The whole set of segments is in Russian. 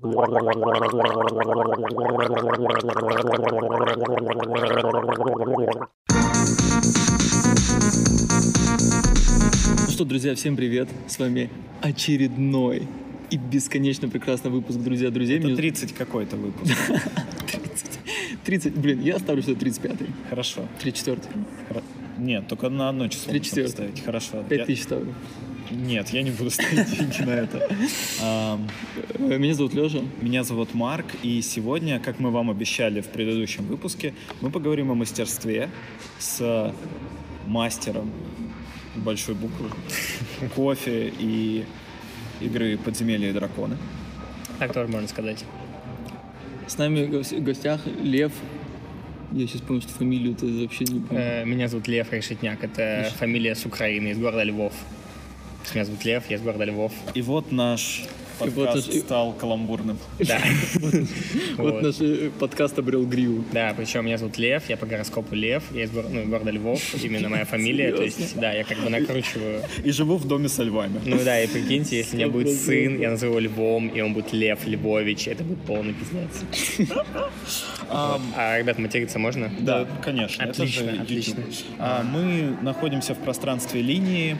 Ну что, друзья, всем привет! С вами очередной и бесконечно прекрасный выпуск «Друзья друзей». Это Меня- 30 какой-то выпуск. 30. 30, блин, я ставлю, что 35-й. Хорошо. 34 Хоро- Нет, только на одно число Три можно четвертых. поставить. Хорошо. 5 Я- тысяч ставлю. Нет, я не буду ставить деньги на это. Меня зовут Леша. Меня зовут Марк, и сегодня, как мы вам обещали в предыдущем выпуске, мы поговорим о мастерстве с мастером большой буквы кофе и игры «Подземелья и драконы». Так тоже можно сказать. С нами в гос- в гостях Лев. Я сейчас понял, что фамилию ты вообще не помню. Э, Меня зовут Лев Решетняк. Это фамилия с Украины, из города Львов. Меня зовут Лев, я из города Львов. И вот наш И вот подкаст и- стал каламбурным. Да. Вот Вот. наш э, подкаст обрел гриву. Да, причем меня зовут Лев, я по гороскопу Лев, я из ну, города Львов, именно моя фамилия, то есть, да, я как бы накручиваю. И живу в доме со львами. Ну да, и прикиньте, если у меня будет сын, я назову его Львом, и он будет Лев Львович, это будет полный пиздец. А, ребят, материться можно? Да, конечно. это Отлично, отлично. А, мы находимся в пространстве линии,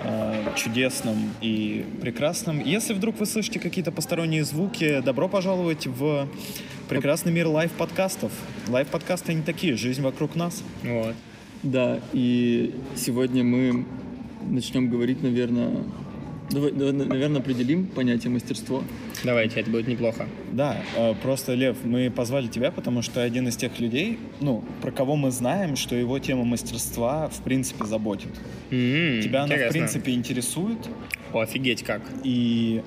а, чудесном и прекрасном. Если вдруг вы слышите какие-то посторонние звуки, добро пожаловать в прекрасный мир лайв-подкастов. Лайв-подкасты не такие, жизнь вокруг нас. Вот. Да, и сегодня мы начнем говорить, наверное... Давай, давай, наверное, определим понятие мастерство. Давайте, это будет неплохо. Да, э, просто, Лев, мы позвали тебя, потому что один из тех людей, ну, про кого мы знаем, что его тема мастерства, в принципе, заботит. М, Тебя она, в интересно. принципе, интересует, О, офигеть как. и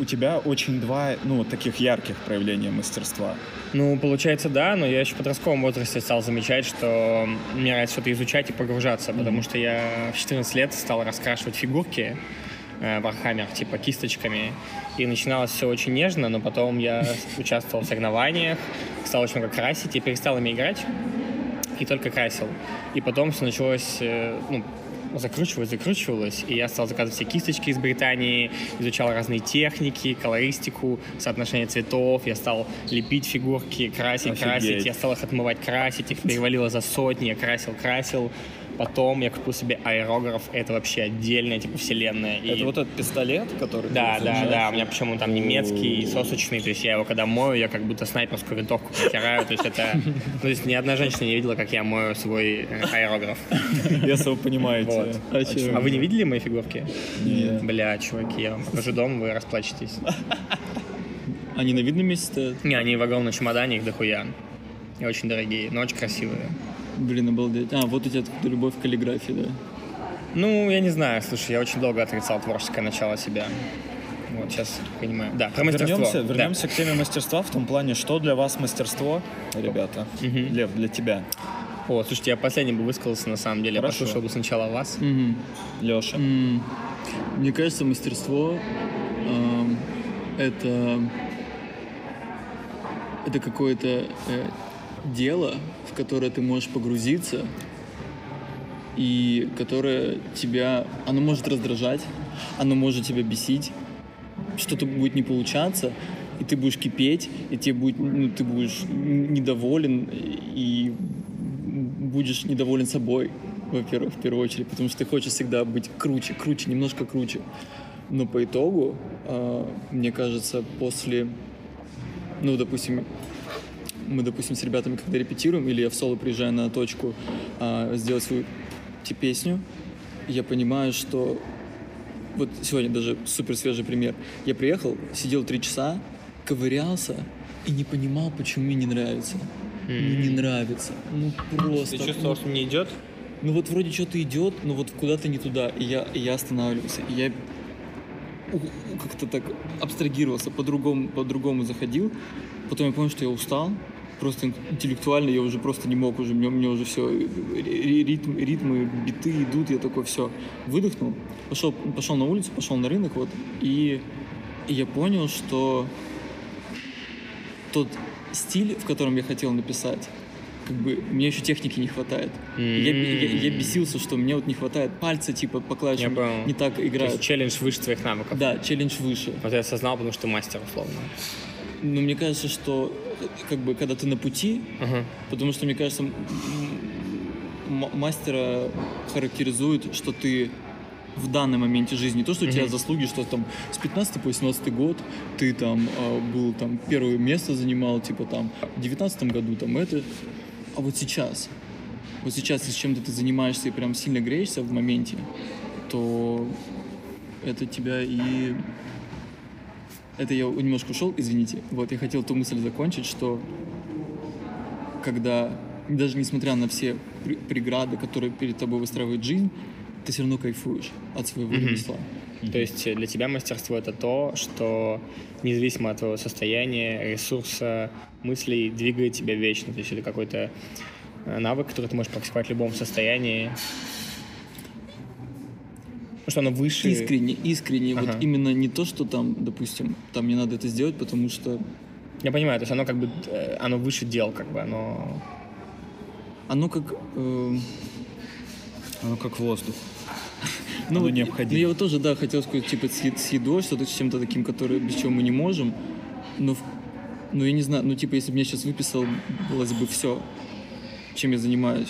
у тебя очень два, ну, таких ярких проявления мастерства. Ну, получается, да, но я еще в подростковом возрасте стал замечать, что мне нравится что-то изучать и погружаться, потому что я в 14 лет стал раскрашивать фигурки э, Warhammer, типа кисточками, и начиналось все очень нежно, но потом я участвовал в соревнованиях, стал очень много красить и перестал ими играть, и только красил. И потом все началось, э, ну, закручивалось, закручивалось, и я стал заказывать все кисточки из Британии, изучал разные техники, колористику, соотношение цветов, я стал лепить фигурки, красить, Офигеть. красить, я стал их отмывать, красить, их перевалило за сотни, я красил, красил, Потом я купил себе аэрограф, это вообще отдельная типа вселенная. И- Это вот этот пистолет, который... да, да, да, у меня причем он там немецкий, сосочный, то есть я его когда мою, я как будто снайперскую винтовку протираю, то есть это, ну, то есть ни одна женщина не видела, как я мою свой э, аэрограф. Если вы понимаете. А? А вы не видели мои фигурки? Нет. Бля, чуваки, я вам покажу дом, вы расплачетесь. Они на видном месте стоят? Не, они в огромном чемодане, их дохуя. И очень дорогие, но очень красивые. Блин, обалдеть. А, вот у тебя откуда любовь к каллиграфии, да? Ну, я не знаю, слушай, я очень долго отрицал творческое начало себя. Вот, сейчас понимаю. Да, про мастерство. Вернемся, да. вернемся к теме мастерства в том плане, что для вас мастерство, ребята? Лев, для тебя. О, слушайте, я последний бы высказался, на самом деле. Хорошо. Я послушал бы сначала вас. Мгм. Леша. Мне кажется, мастерство эм, это это какое-то э, дело, которое ты можешь погрузиться и которое тебя, оно может раздражать, оно может тебя бесить, что-то будет не получаться, и ты будешь кипеть, и тебе будет, ну, ты будешь недоволен и будешь недоволен собой, во-первых, в первую очередь, потому что ты хочешь всегда быть круче, круче, немножко круче. Но по итогу, э, мне кажется, после, ну, допустим, мы, допустим, с ребятами, когда репетируем, или я в соло приезжаю на точку а, сделать свою песню, я понимаю, что вот сегодня даже супер свежий пример. Я приехал, сидел три часа, ковырялся и не понимал, почему мне не нравится. Ну, не нравится. Ну, просто. Ты чувствовал, что не идет? Ну вот вроде что-то идет, но вот куда-то не туда. И я, и я останавливался. И я как-то так абстрагировался, по-другому, по-другому заходил. Потом я понял, что я устал. Просто ин- интеллектуально я уже просто не мог уже, мне, мне уже все, ритм, ритмы, биты идут, я такой все, выдохнул, пошел, пошел на улицу, пошел на рынок, вот, и, и я понял, что тот стиль, в котором я хотел написать, как бы мне еще техники не хватает. Я, я, я бесился, что мне вот не хватает пальца, типа по клавишам не так играют. челлендж выше твоих навыков. Да, челлендж выше. Вот я осознал, потому что мастер, условно. Но мне кажется, что как бы когда ты на пути, Ага. потому что мне кажется, мастера характеризует, что ты в данный моменте жизни. Не то, что у тебя Мгм. заслуги, что там с 15 по 18 год ты там э, был там первое место занимал, типа там в 19 году там это. А вот сейчас, вот сейчас, если чем-то ты занимаешься и прям сильно греешься в моменте, то это тебя и... Это я немножко ушел, извините. Вот, я хотел ту мысль закончить, что когда, даже несмотря на все преграды, которые перед тобой выстраивает жизнь, ты все равно кайфуешь от своего Мгм. ремесла. То есть для тебя мастерство это то, что независимо от твоего состояния, ресурса, мыслей, двигает тебя вечно. То есть это какой-то э, навык, который ты можешь практиковать в любом состоянии. Потому что оно выше. Искренне, искренне. Ага. Вот именно не то, что там, допустим, там мне надо это сделать, потому что Я понимаю, то есть оно как бы э, оно выше дел, как бы оно. оно как... э, Оно как воздух. Ну, Оно необходимо. ну, я вот тоже, да, хотел сказать, типа, с, едой, что-то с чем-то таким, которое, без чего мы не можем. Но, в- ну, я не знаю, ну, типа, если бы мне сейчас выписалось бы все, чем я занимаюсь,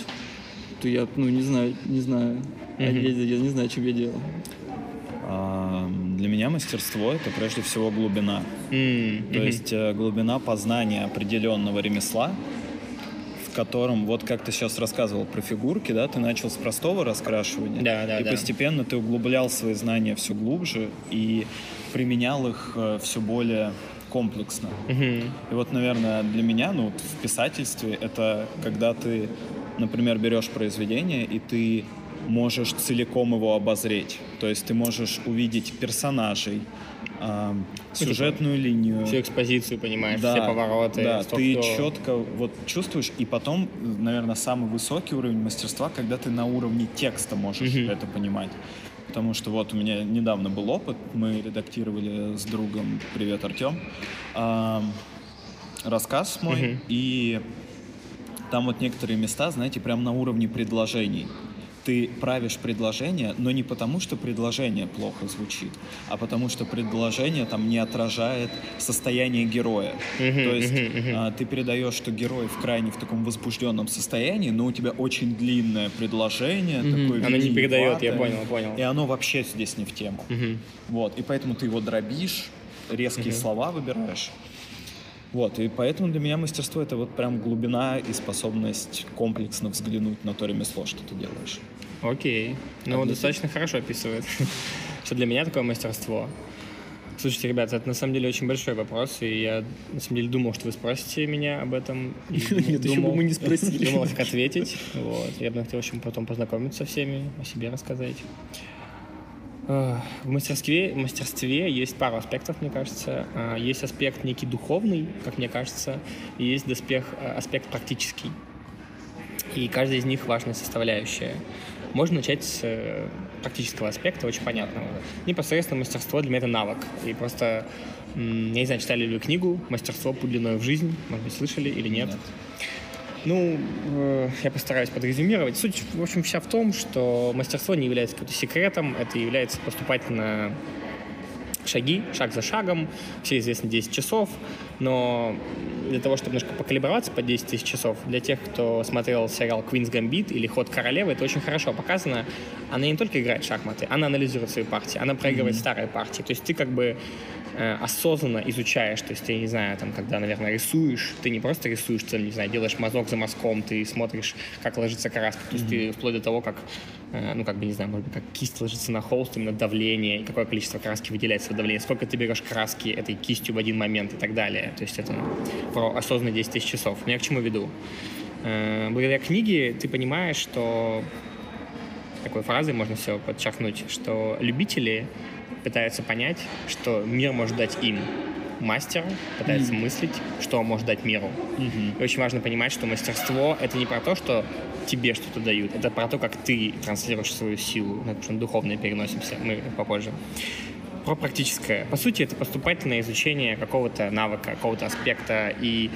то я, ну, не знаю, не знаю. Мгм. Я, я не знаю, чем я делал. Для меня мастерство это прежде всего глубина. То есть э, глубина познания определенного ремесла, в котором, вот как ты сейчас рассказывал про фигурки, да, ты начал с простого раскрашивания, Да, да, и да. постепенно ты углублял свои знания все глубже и применял их все более комплексно. И вот, наверное, для меня, ну, вот в писательстве это когда ты, например, берешь произведение, и ты можешь целиком его обозреть. То есть ты можешь увидеть персонажей, а, сюжетную линию. Всю экспозицию, понимаешь, все повороты. Да, ты кто. четко вот чувствуешь, и потом, наверное, самый высокий уровень мастерства, когда ты на уровне текста можешь Мгм. это понимать. Потому что вот у меня недавно был опыт, мы редактировали с другом, привет, Артем, ам, рассказ мой, Мгм. и там вот некоторые места, знаете, прям на уровне предложений. Ты правишь предложение, но не потому, что предложение плохо звучит, а потому что предложение там не отражает состояние героя. Мгм, То есть мгм. а, ты передаешь, что герой в крайне в таком возбужденном состоянии, но у тебя очень длинное предложение, такое Оно не передает, я понял, понял. И оно вообще здесь не в тему. Мгм. Вот, и поэтому ты его дробишь, резкие Мгм. слова выбираешь. Вот, и поэтому для меня мастерство это вот прям глубина и способность комплексно взглянуть на то ремесло, что ты делаешь. Окей. А Ну, для достаточно хорошо описывает. Что для меня такое мастерство. Слушайте, ребята, это на самом деле очень большой вопрос, и я на самом деле думал, что вы спросите меня об этом. Нет, еще бы мы не спросили. Думал, как ответить. Вот. Я бы хотел очень потом познакомиться со всеми, о себе рассказать. Ах, В мастерстве, в мастерстве есть пару аспектов, мне кажется. А, Есть аспект некий духовный, как мне кажется, и есть доспех, а, аспект практический. И каждая из них важная составляющая. Можно начать с э, практического аспекта, очень понятного. Непосредственно мастерство для меня это навык. И просто, я не знаю, читали ли вы книгу «Мастерство путь длиною в жизнь», может быть, слышали или нет? Нет. Ну, э, я постараюсь подрезюмировать. Суть, в общем, вся в том, что мастерство не является каким-то секретом, это является поступательно шаги, шаг за шагом, все известны 10 часов, но для того, чтобы немножко покалиброваться по 10 тысяч часов, для тех, кто смотрел сериал «Квинс Гамбит» или «Ход королевы», это очень хорошо показано. Она не только играет в шахматы, она анализирует свои партии, она проигрывает старые партии. То есть ты как бы э, осознанно изучаешь, то есть ты, не знаю, там, когда, наверное, рисуешь, ты не просто рисуешь, ты, не знаю, делаешь мазок за мазком, ты смотришь, как ложится краска, то есть ты вплоть до того, как, э, ну, как бы, не знаю, может быть, как кисть ложится на холст, именно давление, и какое количество краски выделяется в давление, сколько ты берешь краски этой кистью в один момент и так далее. То есть это про осознанные 10 тысяч часов. Но я к чему веду? Э, Благодаря книге ты понимаешь, что такой фразой можно все подчеркнуть, что любители пытаются понять, что мир может дать им. Мастер пытается мыслить, что он может дать миру. И очень важно понимать, что мастерство — это не про то, что тебе что-то дают, это про то, как ты транслируешь свою силу. На духовное переносимся, мы попозже. Про практическое. По сути, это поступательное изучение какого-то навыка, какого-то аспекта. И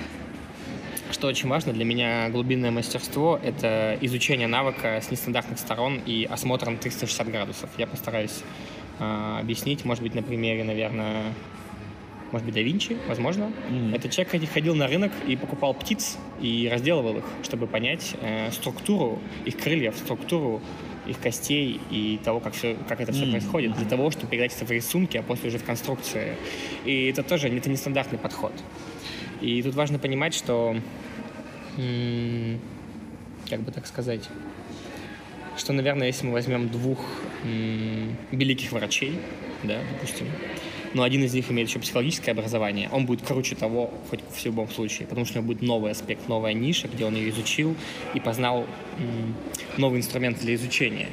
что очень важно, для меня глубинное мастерство — это изучение навыка с нестандартных сторон и осмотр на 360 градусов. Я постараюсь э, объяснить, может быть, на примере, наверное, может быть, да Винчи, возможно. Mm-hmm. Этот человек ходил на рынок и покупал птиц и разделывал их, чтобы понять э, структуру их крыльев, структуру их костей и того, как, все, как это все mm-hmm. происходит, для того, чтобы передать это в рисунке, а после уже в конструкции. И это тоже это нестандартный подход. И тут важно понимать, что, как бы так сказать, что, наверное, если мы возьмем двух великих врачей, да, допустим, но один из них имеет еще психологическое образование, он будет круче того, хоть в любом случае, потому что у него будет новый аспект, новая ниша, где он ее изучил и познал новый инструмент для изучения.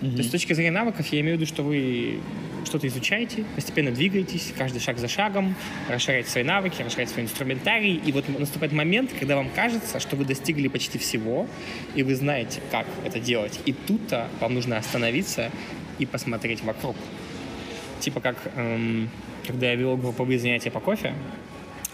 Mm-hmm. То есть с точки зрения навыков я имею в виду, что вы что-то изучаете, постепенно двигаетесь, каждый шаг за шагом, расширяете свои навыки, расширяете свой инструментарий, и вот наступает момент, когда вам кажется, что вы достигли почти всего, и вы знаете, как это делать. И тут-то вам нужно остановиться и посмотреть вокруг. Типа как, эм, когда я вел групповые занятия по кофе,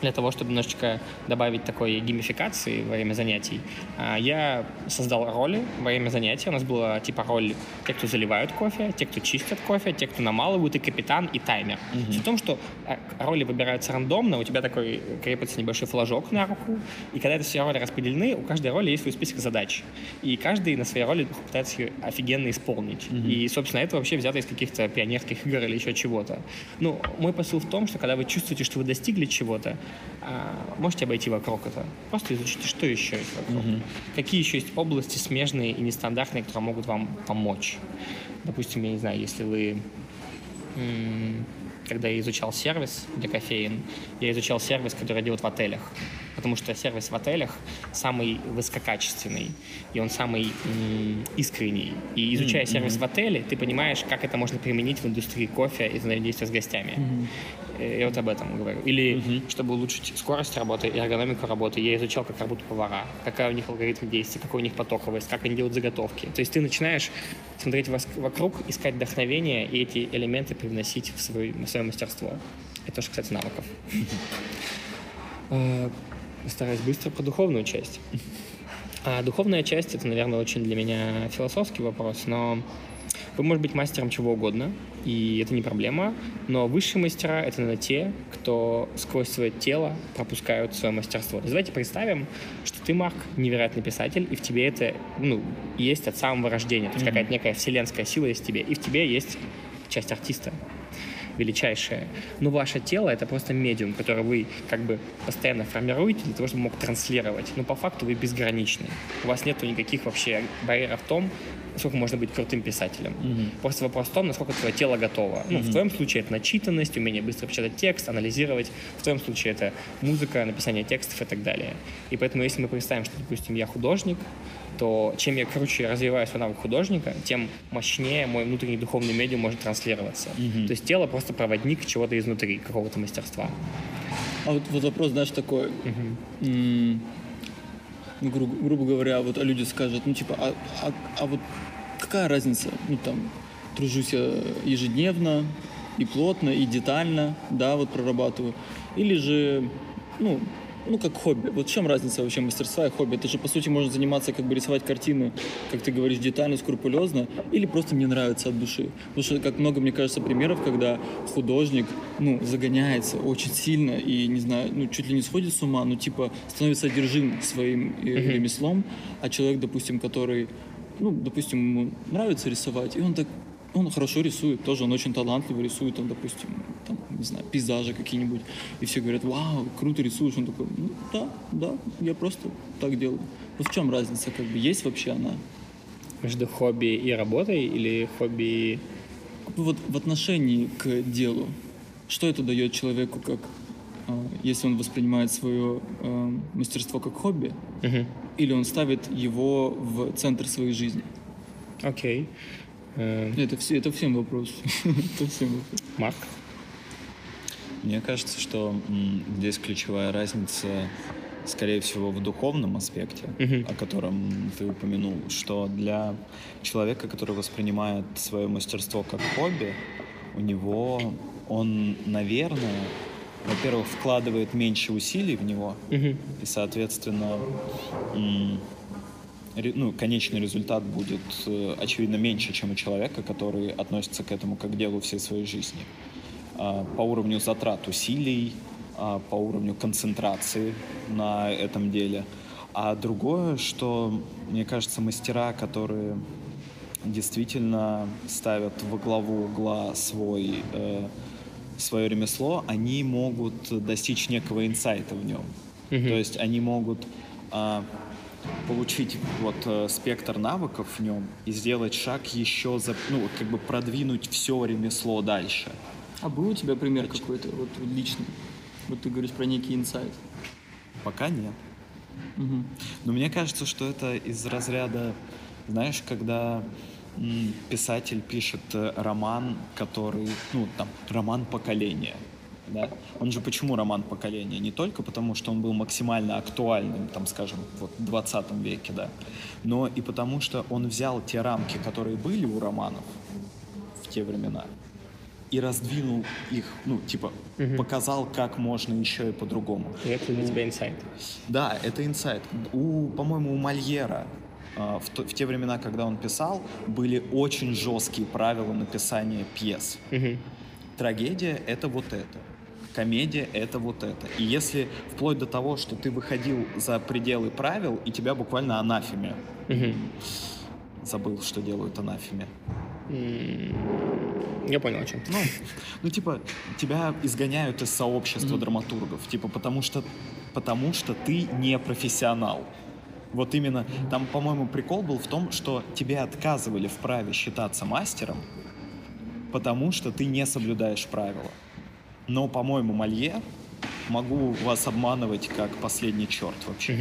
для того, чтобы немножечко добавить такой геймификации во время занятий, а, я создал роли во время занятия. У нас была типа роль те, кто заливают кофе, те, кто чистят кофе, те, кто намалывают, и капитан, и таймер. Mm-hmm. в том, что а, роли выбираются рандомно, у тебя такой крепится небольшой флажок на руку, и когда эти все роли распределены, у каждой роли есть свой список задач. И каждый на своей роли пытается ее офигенно исполнить. Mm-hmm. И, собственно, это вообще взято из каких-то пионерских игр или еще чего-то. Ну, мой посыл в том, что когда вы чувствуете, что вы достигли чего-то, а, можете обойти вокруг это. Просто изучите, что еще есть вокруг. Угу. Какие еще есть области смежные и нестандартные, которые могут вам помочь. Допустим, я не знаю, если вы когда я изучал сервис для кофеин, я изучал сервис, который делают в отелях. Потому что сервис в отелях самый высококачественный, и он самый м- искренний. И изучая mm-hmm. сервис в отеле, ты понимаешь, как это можно применить в индустрии кофе и взаимодействия с гостями. Mm-hmm. Я вот об этом говорю. Или mm-hmm. чтобы улучшить скорость работы и эргономику работы, я изучал, как работают повара, какая у них алгоритм действий, какой у них потоковость, как они делают заготовки. То есть ты начинаешь смотреть вокруг, искать вдохновение и эти элементы привносить в свой, в свое мастерство. Это тоже, кстати, навыков. Стараюсь быстро про духовную часть. А духовная часть — это, наверное, очень для меня философский вопрос, но вы можете быть мастером чего угодно, и это не проблема, но высшие мастера — это, наверное, те, кто сквозь свое тело пропускают свое мастерство. Давайте представим, что ты, Марк, невероятный писатель, и в тебе это ну, есть от самого рождения. То есть mm-hmm. какая-то некая вселенская сила есть в тебе, и в тебе есть часть артиста величайшее. Но ваше тело — это просто медиум, который вы как бы постоянно формируете для того, чтобы мог транслировать. Но по факту вы безграничны. У вас нет никаких вообще барьеров в том, насколько можно быть крутым писателем. Mm-hmm. Просто вопрос в том, насколько твое тело готово. Mm-hmm. Ну, в твоем случае это начитанность, умение быстро печатать текст, анализировать. В твоем случае это музыка, написание текстов и так далее. И поэтому, если мы представим, что, допустим, я художник, то чем я круче развиваю свой навык художника, тем мощнее мой внутренний духовный медиум может транслироваться. Mm-hmm. То есть тело просто проводник чего-то изнутри, какого-то мастерства. А вот, вот вопрос, знаешь, такой. М- ну, гру- грубо говоря, вот люди скажут, ну, типа, а, а, а вот какая разница? Ну, там, тружусь я ежедневно и плотно, и детально, да, вот прорабатываю. Или же, ну, ну, как хобби. Вот в чем разница вообще мастерства и хобби? Это же, по сути, можно заниматься, как бы рисовать картины, как ты говоришь, детально, скрупулезно, или просто мне нравится от души. Потому что, как много, мне кажется, примеров, когда художник, ну, загоняется очень сильно и, не знаю, ну, чуть ли не сходит с ума, ну, типа, становится одержим своим mm-hmm. ремеслом, а человек, допустим, который, ну, допустим, ему нравится рисовать, и он так он хорошо рисует, тоже он очень талантливый рисует, там, допустим, там, не знаю, пейзажи какие-нибудь. И все говорят, вау, круто рисуешь. Он такой, ну да, да, я просто так делаю. Ну в чем разница, как бы, есть вообще она? Между хобби и работой или хобби... Вот в отношении к делу. Что это дает человеку, как а, если он воспринимает свое э, мастерство как хобби, uh-huh. или он ставит его в центр своей жизни? Окей. Okay. Это, все, это всем вопрос. это всем вопрос. Марк? Мне кажется, что здесь ключевая разница, скорее всего, в духовном аспекте, uh-huh. о котором ты упомянул, что для человека, который воспринимает свое мастерство как хобби, у него он, наверное, во-первых, вкладывает меньше усилий в него, Мгм. и, соответственно, ну, конечный результат будет, э, очевидно, меньше, чем у человека, который относится к этому как к делу всей своей жизни. А, По уровню затрат усилий, а, по уровню концентрации на этом деле. А другое, что, мне кажется, мастера, которые действительно ставят во главу угла свой, э, свое ремесло, они могут достичь некого инсайта в нем. Мгм. То есть они могут а, получить вот э, спектр навыков в нем и сделать шаг еще за, ну, как бы продвинуть все ремесло дальше. А был у тебя пример какой-то, вот личный? Вот ты говоришь про некий инсайт. Пока нет. Мгм. Но мне кажется, что это из разряда, знаешь, когда писатель пишет э, роман, который, ну, там, роман поколения. Да? Он же почему роман поколения? Не только потому, что он был максимально актуальным, там, скажем, вот, в 20 веке, да, но и потому, что он взял те рамки, которые были у романов в те времена, и раздвинул их, ну, типа, показал, как можно еще и по-другому. И это для тебя инсайт. Да, это инсайт. У, по-моему, у Мольера а, в, то- в те времена, когда он писал, были очень жесткие правила написания пьес. Мгм. Трагедия — это вот это. Комедия — это вот это. И если вплоть до того, что ты выходил за пределы правил, и тебя буквально анафеме. Забыл, что делают анафеме. Я понял, о чем ты. Ну, ну, типа, тебя изгоняют из сообщества драматургов, типа, потому что, потому что ты не профессионал. Вот именно, там, по-моему, прикол был в том, что тебе отказывали в праве считаться мастером, потому что ты не соблюдаешь правила. Но, по-моему, Мольер, могу вас обманывать как последний черт вообще,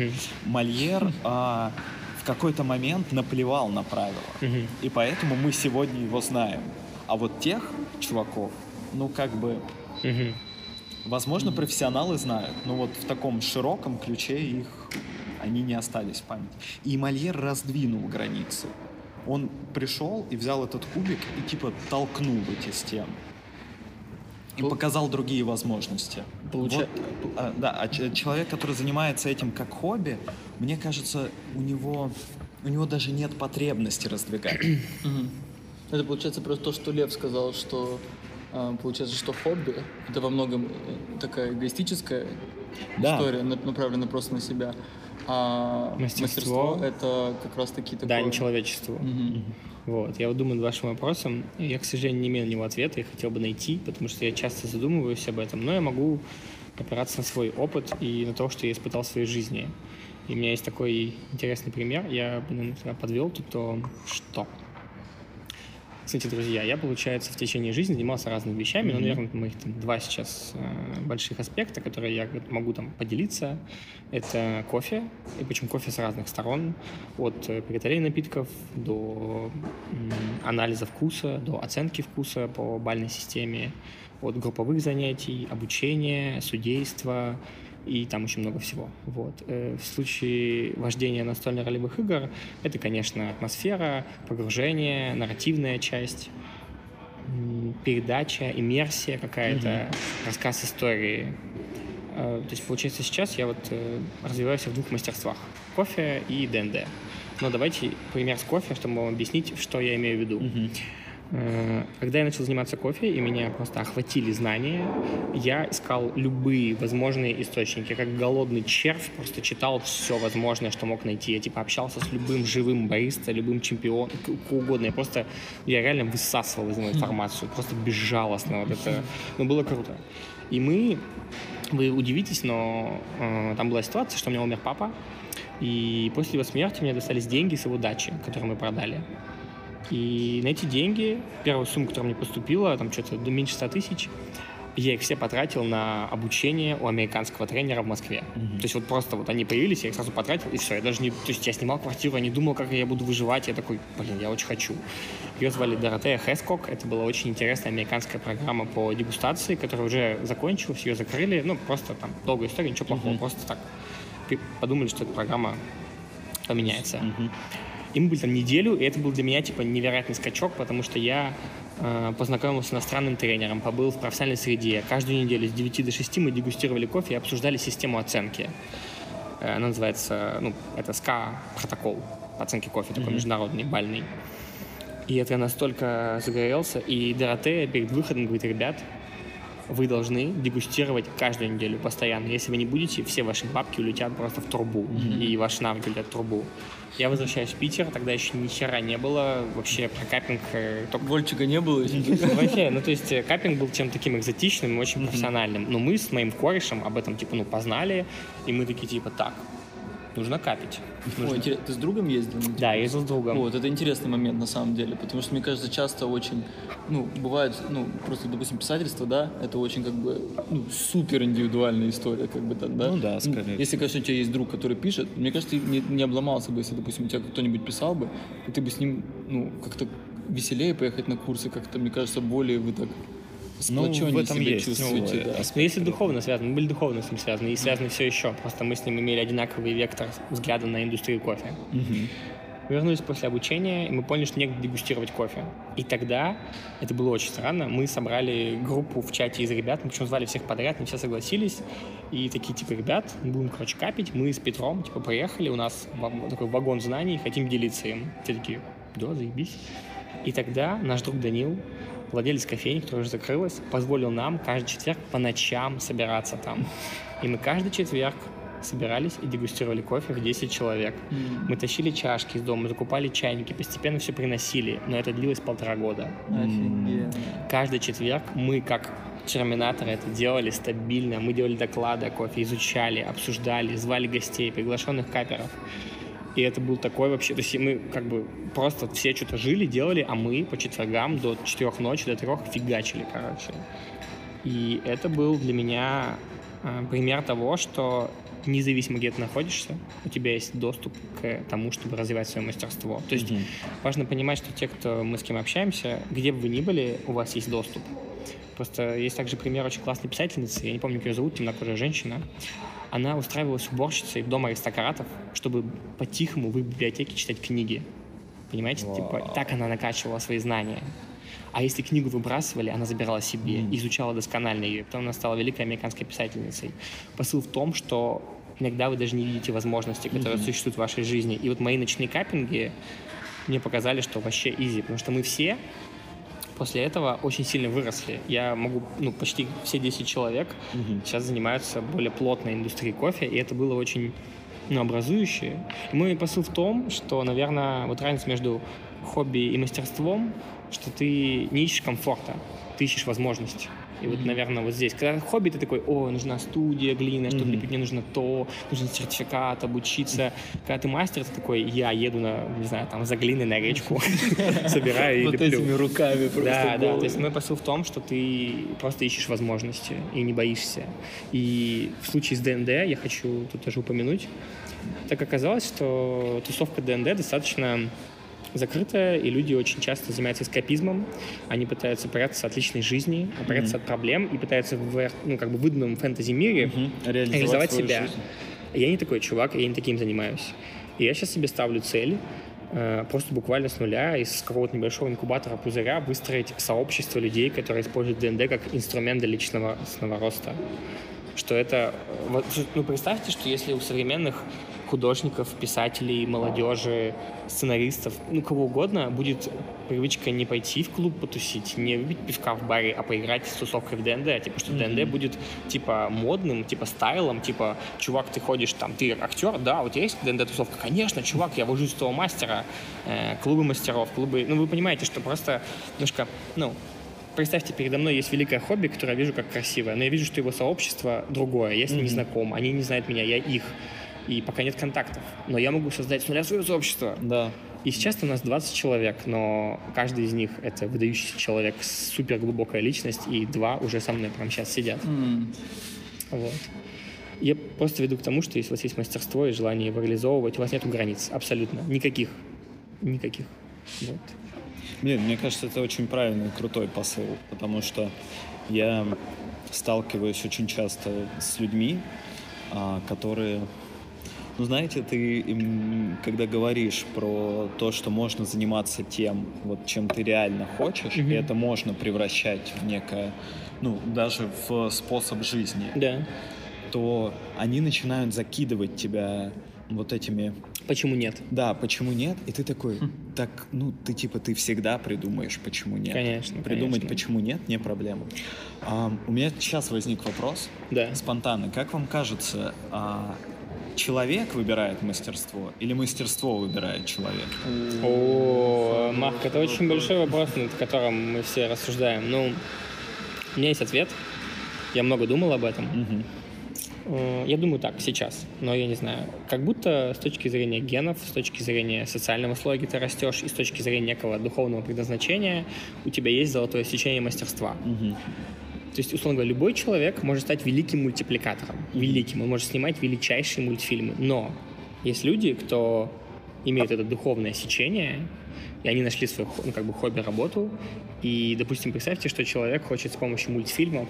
Мольер а, в какой-то момент наплевал на правила. И поэтому мы сегодня его знаем. А вот тех чуваков, ну как бы, возможно, профессионалы знают, но вот в таком широком ключе их они не остались в памяти. И Мольер раздвинул границы. Он пришел и взял этот кубик и типа толкнул эти стены. И показал другие возможности. Получа- Вот, а, да, а человек, который занимается этим как хобби, мне кажется, у него, у него даже нет потребности раздвигать. Это получается просто то, что Лев сказал, что а, получается, что хобби это во многом э, такая эгоистическая Да. история, на- направленная просто на себя. А Мастерство. мастерство, это как раз таки такое. Да, не человечеству. Мгм. Вот. Я вот думаю над вашим вопросом. Я, к сожалению, не имею на него ответа и хотел бы найти, потому что я часто задумываюсь об этом. Но я могу опираться на свой опыт и на то, что я испытал в своей жизни. И у меня есть такой интересный пример. Я наверное, подвел тут то, что... Кстати, друзья, я, получается, в течение жизни занимался разными вещами, но, наверное, моих там, два сейчас э, больших аспекта, которые я могу там поделиться. Это кофе, и причем кофе с разных сторон, от э, приготовления напитков до м, анализа вкуса, до оценки вкуса по бальной системе, от групповых занятий, обучения, судейства и там очень много всего. Вот. Э, В случае вождения настольно-ролевых игр это, конечно, атмосфера, погружение, нарративная часть, передача, иммерсия какая-то, рассказ истории. Э, То есть, получается, сейчас я вот э, развиваюсь в двух мастерствах. Кофе и ДНД. Но давайте пример с кофе, чтобы вам объяснить, что я имею в виду. Э, Когда я начал заниматься кофе, и меня просто охватили знания, я искал любые возможные источники. Как голодный червь, просто читал все возможное, что мог найти. Я типа общался с любым живым бариста, любым чемпионом, угодно. Я просто, я реально высасывал из него информацию, просто безжалостно. Вот это, ну, было круто. И мы, вы удивитесь, но э, там была ситуация, что у меня умер папа, и после его смерти мне достались деньги с его дачи, которые мы продали. И на эти деньги, первую сумму, которая мне поступила, там что-то до меньше 100 тысяч, я их все потратил на обучение у американского тренера в Москве. То есть вот просто вот они появились, я их сразу потратил, и все. Я даже не... То есть я снимал квартиру, я не думал, как я буду выживать. Я такой, блин, я очень хочу. Ее звали Доротея Хескок. Это была очень интересная американская программа по дегустации, которая уже закончилась, ее закрыли. Ну, просто там долгая история, ничего плохого. Просто так подумали, что эта программа поменяется. И мы были там неделю, и это был для меня, типа, невероятный скачок, потому что я э, познакомился с иностранным тренером, побыл в профессиональной среде. Каждую неделю с 9 до 6 мы дегустировали кофе и обсуждали систему оценки. Э, Она называется, ну, это СКА протокол оценки кофе, такой международный, бальный. И это я настолько загорелся. И Доротея перед выходом говорит, ребят, вы должны дегустировать каждую неделю постоянно. Если вы не будете, все ваши бабки улетят просто в трубу. И ваши навыки улетят в трубу. Я возвращаюсь в Питер, тогда еще ни хера не было. Вообще про капинг э, только Вольчика не было еще? Вообще, ну то есть э, капинг был чем-то таким экзотичным и очень профессиональным. Но мы с моим корешем об этом типа ну познали, и мы такие типа так, нужно капить. Ой, Нужно- интерес- Ты с другом ездил? на Да, ездил с другом. Вот, это интересный момент на самом деле, потому что, мне кажется, часто очень, ну, бывает, ну, просто, допустим, писательство, да, это очень, как бы, ну, супер индивидуальная история, как бы, там, да? Ну да, скорее Если, конечно, у тебя есть друг, который пишет, мне кажется, ты не, не обломался бы, если, допустим, у тебя кто-нибудь писал бы, и ты бы с ним, ну, как-то веселее поехать на курсы, как-то, мне кажется, более вы так сплоченнее в этом себя есть, чувствуете, ну, да. аспект. Ну, если духовно связаны, мы были духовно с ним связаны, и связаны все еще. Просто мы с ним имели одинаковый вектор взгляда на индустрию кофе. Вернулись после обучения, и мы поняли, что негде дегустировать кофе. И тогда, это было очень странно, мы собрали группу в чате из ребят, мы причем звали всех подряд, не все согласились. И такие, типа, ребят, мы будем, короче, капить, мы с Петром, типа, приехали, у нас такой вагон знаний, хотим делиться им. Все такие, да, заебись. И тогда наш друг Данил, владелец кофейни, которая уже закрылась, позволил нам каждый четверг по ночам собираться там. И мы каждый четверг собирались и дегустировали кофе в 10 человек. Мы тащили чашки из дома, закупали чайники, постепенно все приносили, но это длилось полтора года. Офигенно. Каждый четверг мы, как терминаторы, это делали стабильно. Мы делали доклады о кофе, изучали, обсуждали, звали гостей, приглашенных каперов. И это был такой вообще... То есть мы как бы просто все что-то жили, делали, а мы по четвергам до четырех ночи, до трех фигачили, короче. И это был для меня э, пример того, что независимо где ты находишься, у тебя есть доступ к тому, чтобы развивать свое мастерство. То есть важно понимать, что те, кто мы с кем общаемся, где бы вы ни были, у вас есть доступ. Просто есть также пример очень классной писательницы, я не помню, как ее зовут, темнокожая женщина. Она устраивалась уборщицей в дом аристократов, чтобы по-тихому в библиотеке читать книги. Понимаете? Типа, так она накачивала свои знания. А если книгу выбрасывали, она забирала себе, изучала досконально ее. Потом она стала великой американской писательницей. Посыл в том, что иногда вы даже не видите возможности, которые существуют в вашей жизни. И вот мои ночные каппинги мне показали, что вообще изи, потому что мы все после этого очень сильно выросли. Я могу, ну, почти все 10 человек сейчас занимаются более плотной индустрией кофе, и это было очень ну, образующее. И мой посыл в том, что, наверное, вот разница между хобби и мастерством, что ты не ищешь комфорта, ты ищешь возможности. И вот, наверное, вот здесь. Когда хобби, ты такой, о, нужна студия, глина, чтобы лепить, мне нужно то, нужен сертификат, обучиться. Когда ты мастер, ты такой, я еду на, не знаю, там, за глиной на речку, собираю и Вот леплю. этими руками просто Да, да. То есть мой посыл в том, что ты просто ищешь возможности и не боишься. И в случае с ДНД я хочу тут тоже упомянуть. Так оказалось, что тусовка ДНД достаточно закрытая, и люди очень часто занимаются эскапизмом. Они пытаются прятаться от личной жизни, прятаться от проблем и пытаются в, ну, как бы выданном фэнтези-мире Реализовать реализовать свою себя. жизнь. Я не такой чувак, я не таким занимаюсь. И я сейчас себе ставлю цель э, просто буквально с нуля из какого-то небольшого инкубатора пузыря выстроить сообщество людей, которые используют ДНД как инструмент для личного личного роста. Что это... э, вот, ну, представьте, что если у современных художников, писателей, молодежи, сценаристов, ну, кого угодно, будет привычка не пойти в клуб потусить, не выпить пивка в баре, а поиграть с тусовкой в ДНД. Типа, что ДНД будет, типа, модным, типа, стайлом, типа, чувак, ты ходишь там, ты актер, да, у тебя есть ДНД-тусовка? Конечно, чувак, я вожусь того мастера, э, клубы мастеров, клубы... Ну, вы понимаете, что просто немножко, ну, Представьте, передо мной есть великое хобби, которое я вижу как красивое, но я вижу, что его сообщество другое, я с ним не знаком, они не знают меня, я их. И пока нет контактов. Но я могу создать с нуля свое сообщество. Да. И сейчас у нас 20 человек, но каждый из них это выдающийся человек, супер глубокая личность, и два уже со мной прямо сейчас сидят. М. Вот. Я просто веду к тому, что если у вас есть мастерство и желание его реализовывать, у вас нет границ абсолютно. Никаких. Никаких. Вот. Блин, мне кажется, это очень правильный и крутой посыл, потому что я сталкиваюсь очень часто с людьми, а, которые, Ну, знаете, ты, когда говоришь про то, что можно заниматься тем, вот чем ты реально хочешь, Мгм. и это можно превращать в некое, ну, даже в способ жизни, Да. то они начинают закидывать тебя вот этими Почему нет? да, почему нет? И ты такой, так, ну, ты типа, ты всегда придумаешь, почему нет. Конечно, Придумать, конечно. почему нет, не проблема. А, у меня сейчас возник вопрос, Да. спонтанно. Как вам кажется, а, человек выбирает мастерство или мастерство выбирает человека? О, Марк, это очень большой вопрос, над которым мы все рассуждаем. Ну, у меня есть ответ. Я много думал об этом. Э, Я думаю так, сейчас, но я не знаю. Как будто с точки зрения генов, с точки зрения социального слоя ты растешь, и с точки зрения некого духовного предназначения у тебя есть золотое сечение мастерства. Мгм. То есть, условно говоря, любой человек может стать великим мультипликатором. Великим. Он может снимать величайшие мультфильмы. Но есть люди, кто имеют это духовное сечение, и они нашли свое хо- ну, как бы хобби, работу. И, допустим, представьте, что человек хочет с помощью мультфильмов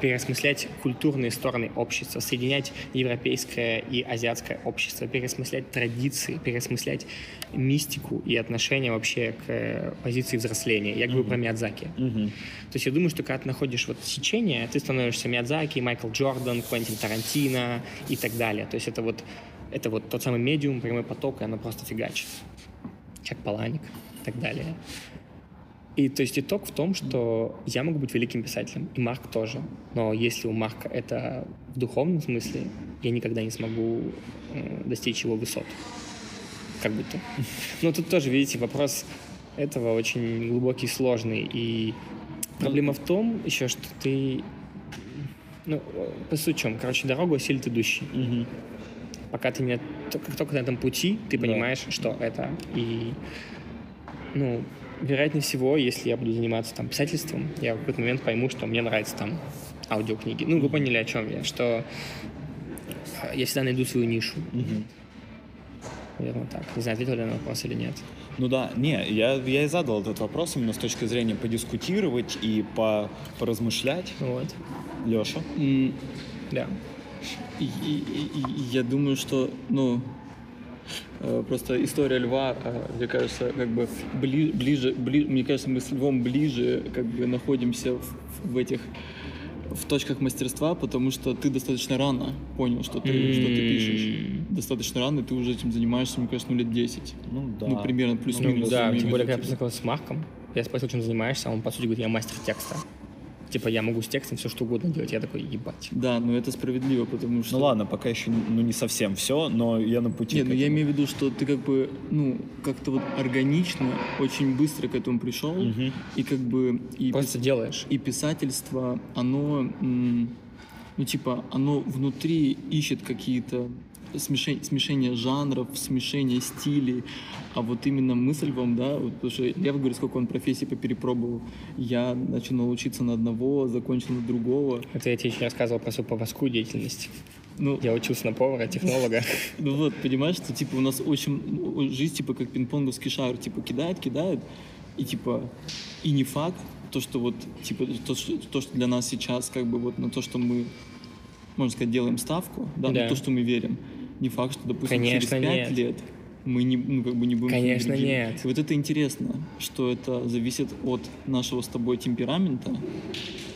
переосмыслять культурные стороны общества, соединять европейское и азиатское общество, переосмыслять традиции, переосмыслять мистику и отношение вообще к э, позиции взросления. Я говорю про Миядзаки. Мгм. То есть я думаю, что когда ты находишь вот сечение, ты становишься Миядзаки, Майкл Джордан, Квентин Тарантино и так далее. То есть это вот, это вот тот самый медиум, прямой поток, и оно просто фигачит. Чак Паланик и так далее. И то есть итог в том, что я могу быть великим писателем, и Марк тоже. Но если у Марка это в духовном смысле, я никогда не смогу э, достичь его высот. Как будто. Но тут тоже, видите, вопрос этого очень глубокий, сложный. И проблема в том еще, что ты... Ну, по сути, чем? Короче, дорогу осилит идущий. Мгм. Пока ты не... Как только на этом пути, ты Да. понимаешь, что это. И, ну, вероятнее всего, если я буду заниматься там писательством, я в какой-то момент пойму, что мне нравятся там аудиокниги. Ну, вы поняли, о чем я. Что э, я всегда найду свою нишу. Мгм. Наверное, так. Не знаю, ответил ли я на вопрос или нет. Ну да, не, я, я и задал этот вопрос именно с точки зрения подискутировать и по, поразмышлять. Вот. Леша? М, Да. И, и- и- я думаю, что, ну, просто история льва, э, мне кажется, как бы бли- ближе, бли- мне кажется, мы с львом ближе, как бы находимся в, в этих в точках мастерства, потому что ты достаточно рано понял, что ты, что ты пишешь. Достаточно рано, и ты уже этим занимаешься, мне кажется, ну лет 10. Ну да. Ну, примерно Ну, плюс-минус. да, имею тем более, когда я типа. познакомился с Марком, я спросил, чем занимаешься, а он, по сути, говорит, я мастер текста. Типа, я могу с текстом все что угодно делать. Я такой, ебать. Да, но это справедливо, потому что... Ну ладно, пока еще ну, не совсем все, но я на пути. Нет, ну я имею в виду, что ты как бы, ну, как-то вот органично, очень быстро к этому пришел, Мгм. и как бы и, Просто делаешь. и писательство, оно, м, ну типа, оно внутри ищет какие-то смешения, смешения жанров, смешения стилей, а вот именно мысль вам, да, вот, потому что я говорю, сколько он профессий поперепробовал, я начинал учиться на одного, закончил на другого, Это я тебе еще рассказывал про свою поварскую деятельность. ну, Я учился на повара, технолога. Ну вот, понимаешь, что типа у нас очень жизнь типа как пинг-понговский шар, типа кидает, кидает, и типа и не факт то, что вот типа то, что, то, что для нас сейчас как бы вот на то, что мы, можно сказать, делаем ставку, да, Да. на то, что мы верим, не факт, что допустим Конечно, через пять нет. лет мы не, ну, как бы не будем Конечно, нет. И вот это интересно, что это зависит от нашего с тобой темперамента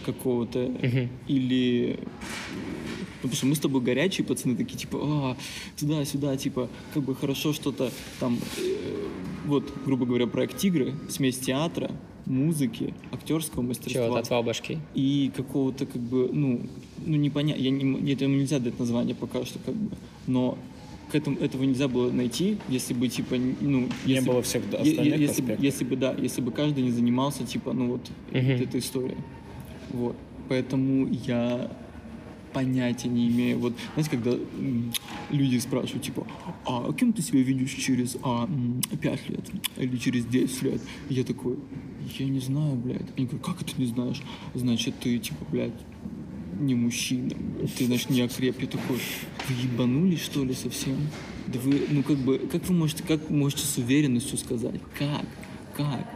какого-то Мгм. или ну, потому что мы с тобой горячие пацаны, такие, типа, а, туда-сюда, типа, как бы хорошо что-то там, э, вот, грубо говоря, проект «Тигры», смесь театра, музыки, актерского мастерства Чего, ты отвал башки? и какого-то, как бы, ну, ну непонятно, я не, этому нельзя дать название пока что, как бы, но к этому, этого нельзя было найти, если бы, типа, ну, Не если, было всех остальных если, бы, аспектов. если бы, да, если бы каждый не занимался, типа, ну, вот, Мгм. вот этой историей. Вот. Поэтому я понятия не имею. Вот, знаете, когда люди спрашивают, типа, а кем ты себя видишь через а, м, 5 лет или через 10 лет? Я такой, я не знаю, блядь. Они говорят, как это не знаешь? Значит, ты, типа, блядь, не мужчина. Ты, значит, не окреп. Я такой, вы ебанулись, что ли, совсем? Да вы, ну, как бы, как вы можете, как можете с уверенностью сказать? Как? Как?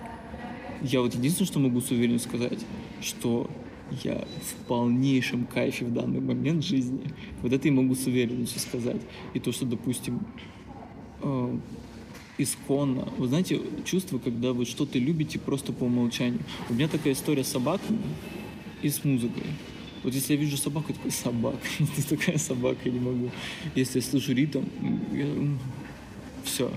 Я вот единственное, что могу с уверенностью сказать, что я в полнейшем кайфе в данный момент жизни. Вот это я могу с уверенностью сказать. И то, что, допустим, э, исконно. Вы знаете, чувство, когда вы что-то любите просто по умолчанию. У меня такая история с собаками и с музыкой. Вот если я вижу собаку, я такой, собака, ты такая собака, я не могу. Если я слышу ритм, я... все.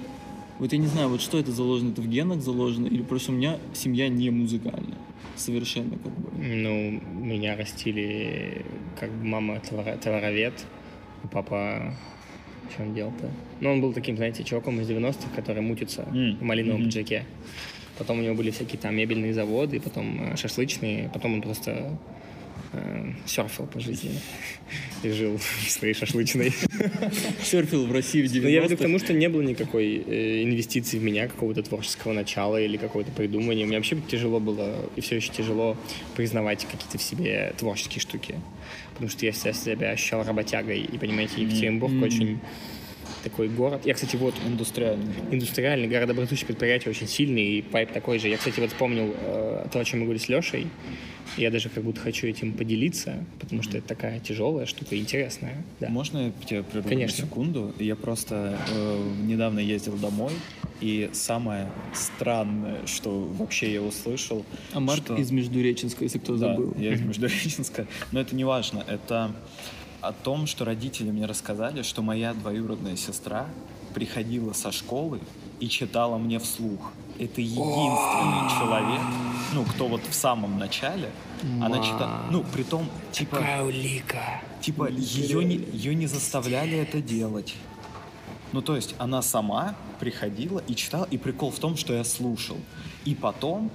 Вот я не знаю, вот что это заложено, это в генах заложено, или просто у меня семья не музыкальная. Совершенно как бы. Ну, меня растили как бы мама товар- товаровед, папа что он делал-то? Ну, он был таким, знаете, чуваком из 90-х, который мутится М, в малиновом мгм. пиджаке. Потом у него были всякие там мебельные заводы, потом э, шашлычные, потом он просто э, серфил по жизни и жил в своей шашлычной. Серфил в России в 90 Но я веду к тому, что не было никакой э, инвестиции в меня, какого-то творческого начала или какого-то придумания. Мне вообще тяжело было, и все еще тяжело признавать какие-то в себе творческие штуки. Потому что я вся себя ощущал работягой. И, понимаете, Екатеринбург Мгм. очень такой город. Я, кстати, вот Индустриальный. индустриальный, городобратующий предприятие очень сильный, и пайп такой же. Я, кстати, вот вспомнил э, то, о чем мы говорили с Лешей. Я даже как будто хочу этим поделиться, потому что это такая тяжелая штука, интересная. Да. Можно я тебя прерву Конечно. на секунду? Я просто э, недавно ездил домой, и самое странное, что вообще я услышал... А Марк что- из Междуреченска, если кто Да, забыл. я из Междуреченска. Но это не важно. Это о том, что родители мне рассказали, что моя двоюродная сестра приходила со школы и читала мне вслух. Это единственный человек, ну, кто вот в самом начале, она читала, ну, при том, типа, улика. типа ее не, ее не заставляли это делать. Ну, то есть она сама приходила и читала, и прикол в том, что я слушал. И потом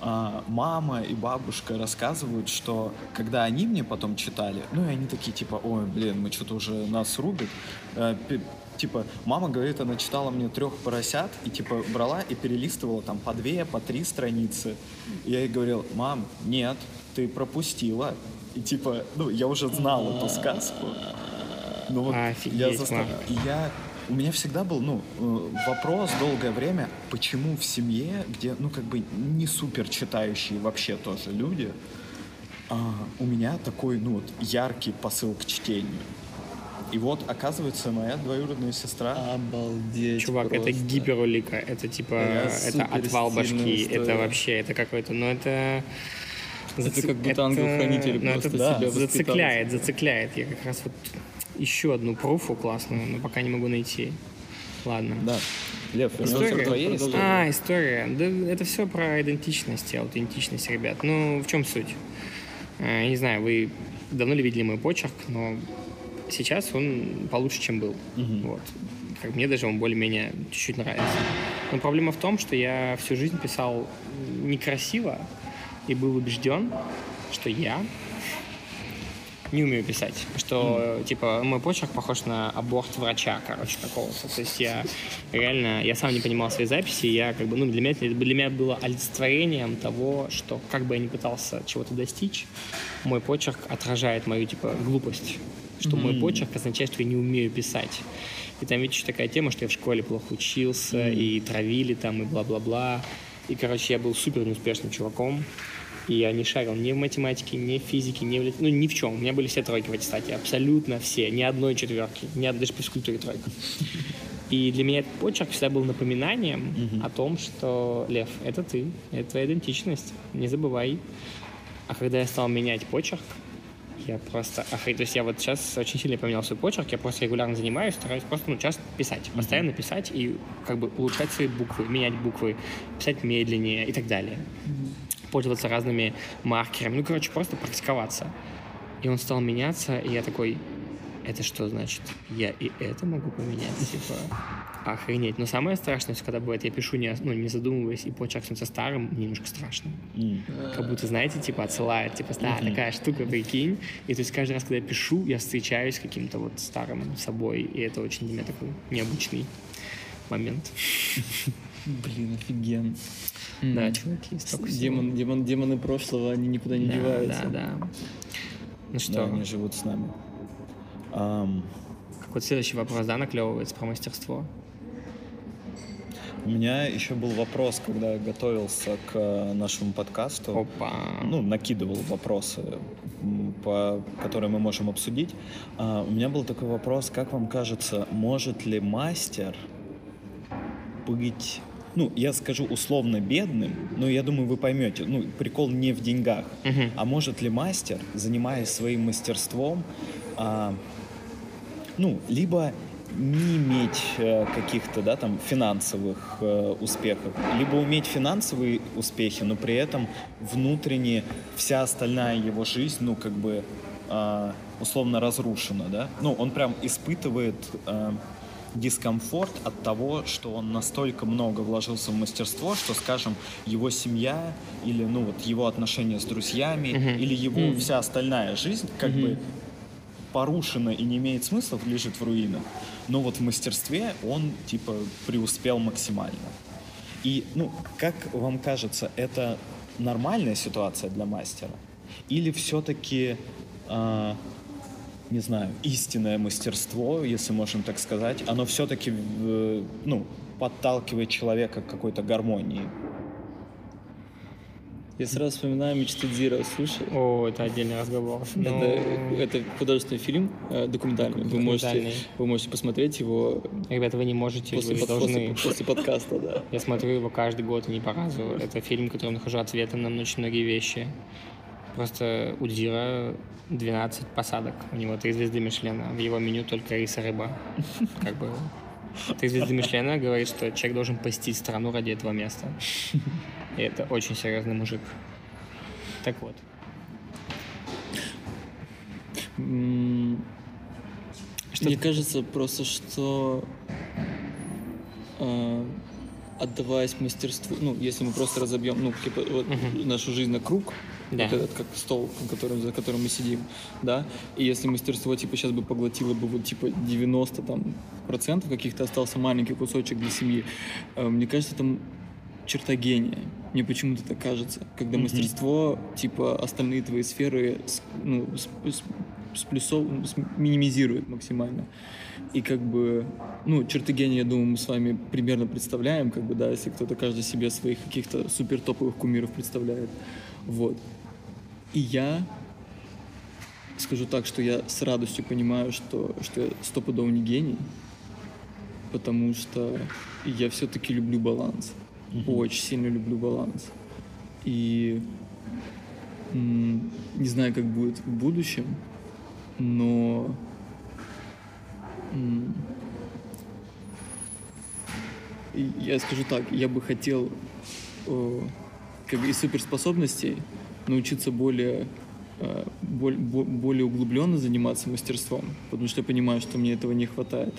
мама и бабушка рассказывают, что когда они мне потом читали, ну, и они такие, типа, ой, блин, мы что-то уже нас рубят. Э, типа, мама говорит, она читала мне трех поросят, и, типа, брала и перелистывала там по две, по три страницы. И я ей говорил, мам, нет, ты пропустила. И, типа, ну, я уже знал эту сказку. Ну, вот я Офигеть, застав- Марк. и я... У меня всегда был, ну, э, вопрос долгое время, почему в семье, где, ну, как бы не супер читающие вообще тоже люди, а, у меня такой, ну, вот, яркий посыл к чтению. И вот, оказывается, моя двоюродная сестра... Обалдеть Чувак, это просто. гиперулика, это типа, Я это отвал башки, история. это вообще, это какой-то, ну это... Это как будто ангел-хранитель ну, просто это себя зацикляет, зацикляет. Я как раз вот еще одну пруфу классную, но пока не могу найти. Ладно. Да. Лев, История? истории. А, история. Да это все про идентичность и аутентичность, ребят. Ну, в чем суть? Э, Я не знаю, вы давно ли видели мой почерк, но сейчас он получше, чем был. Вот. Как мне даже он более-менее чуть-чуть нравится. Но проблема в том, что я всю жизнь писал некрасиво и был убежден, что я не умею писать. Что, типа, мой почерк похож на аборт врача, короче, какого-то. То есть я реально, я сам не понимал своей записи, я как бы, ну, для меня, это- для меня было олицетворением того, что как бы я ни пытался чего-то достичь, мой почерк отражает мою, типа, глупость. Что мой почерк означает, что я не умею писать. И там, видишь, такая тема, что я в школе плохо учился, и травили там, и бла-бла-бла. И, короче, я был супер неуспешным чуваком. И я не шарил ни в математике, ни в физике, ни в, лит- ну, ни в чем. У меня были все тройки в аттестате, абсолютно все. Ни одной четверки, ни од- даже по физкультуре тройка. И для меня этот почерк всегда был напоминанием о том, что, Лев, это ты, это твоя идентичность, не забывай. А когда я стал менять почерк, я просто охренеть. То есть я вот сейчас очень сильно поменял свой почерк, я просто регулярно занимаюсь, стараюсь просто ну, часто писать, постоянно писать и как бы улучшать свои буквы, менять буквы, писать медленнее и так далее. Пользоваться разными маркерами, ну, короче, просто практиковаться. И он стал меняться, и я такой, это что значит? Я и это могу поменять? Типа, охренеть. Но самое страшное, что когда бывает, я пишу, не, ну, не задумываясь, и почерк становится старым, мне немножко страшно. Как будто, знаете, типа отсылает, типа, да, такая штука, прикинь. И то есть каждый раз, когда я пишу, я встречаюсь с каким-то вот старым собой, и это очень для меня такой необычный момент. Блин, офигенно. Да, М. чуваки, столько. Демон, демон, демоны прошлого, они никуда не да, деваются. Да, да. Ну Да, что, они живут с нами. Ам, как вот следующий вопрос, да, наклевывается про мастерство? У меня еще был вопрос, когда я готовился к э, нашему подкасту. Опа. Ну, накидывал вопросы, по, которые мы можем обсудить. А, у меня был такой вопрос, как вам кажется, может ли мастер быть, ну, я скажу условно бедным, но я думаю, вы поймете, ну, прикол не в деньгах, Мгм. а может ли мастер, занимаясь своим мастерством, а, ну, либо не иметь э, каких-то, да, там, финансовых э, успехов, либо уметь финансовые успехи, но при этом внутренне вся остальная его жизнь, ну, как бы, а, условно разрушена, да? Ну, он прям испытывает э, дискомфорт от того, что он настолько много вложился в мастерство, что, скажем, его семья или, ну, вот его отношения с друзьями Мгм. или его Мгм. вся остальная жизнь как Мгм. бы порушена и не имеет смысла, лежит в руинах. Но вот в мастерстве он, типа, преуспел максимально. И, ну, как вам кажется, это нормальная ситуация для мастера? Или все-таки, а, не знаю, истинное мастерство, если можно так сказать, оно все-таки, ну, подталкивает человека к какой-то гармонии? Я сразу вспоминаю «Мечты Дзира», слушай. О, это отдельный разговор. Это, Ну, это художественный фильм э, документальный. Вы можете, Документальный. вы можете посмотреть его Ребята, вы не можете, после, вы под- должны. после, после подкаста, да. Я смотрю его каждый год и не по разу. Это фильм, в котором нахожу ответы на очень многие вещи. Просто у Дзира 12 посадок. У него три звезды Мишлена. В его меню только рис и рыба. Как бы три звезды Мишлена говорит, что человек должен посетить страну ради этого места. И это очень серьезный мужик. Так вот. Что Мне кажется просто, что э, отдаваясь мастерству, ну, если мы просто разобьем, ну, типа, вот Мгм. нашу жизнь на круг, Да. вот этот как стол, на котором, за которым мы сидим, да, и если мастерство, типа, сейчас бы поглотило бы, вот, типа, 90 там, процентов каких-то, остался маленький кусочек для семьи, э, мне кажется, это м- черта гения. Мне почему-то так кажется. Когда Мгм. мастерство, типа, остальные твои сферы с- ну, с- с- сплюсов, минимизирует максимально. И как бы, ну, черты гения, я думаю, мы с вами примерно представляем, как бы, да, если кто-то каждый себе своих каких-то супер топовых кумиров представляет. Вот. И я скажу так, что я с радостью понимаю, что, что я стопудово не гений, потому что я все-таки люблю баланс. Очень сильно люблю баланс. И м, не знаю, как будет в будущем, но м, я скажу так, я бы хотел э, как из суперспособностей научиться более э, боль- бо- более углубленно заниматься мастерством, потому что я понимаю, что мне этого не хватает.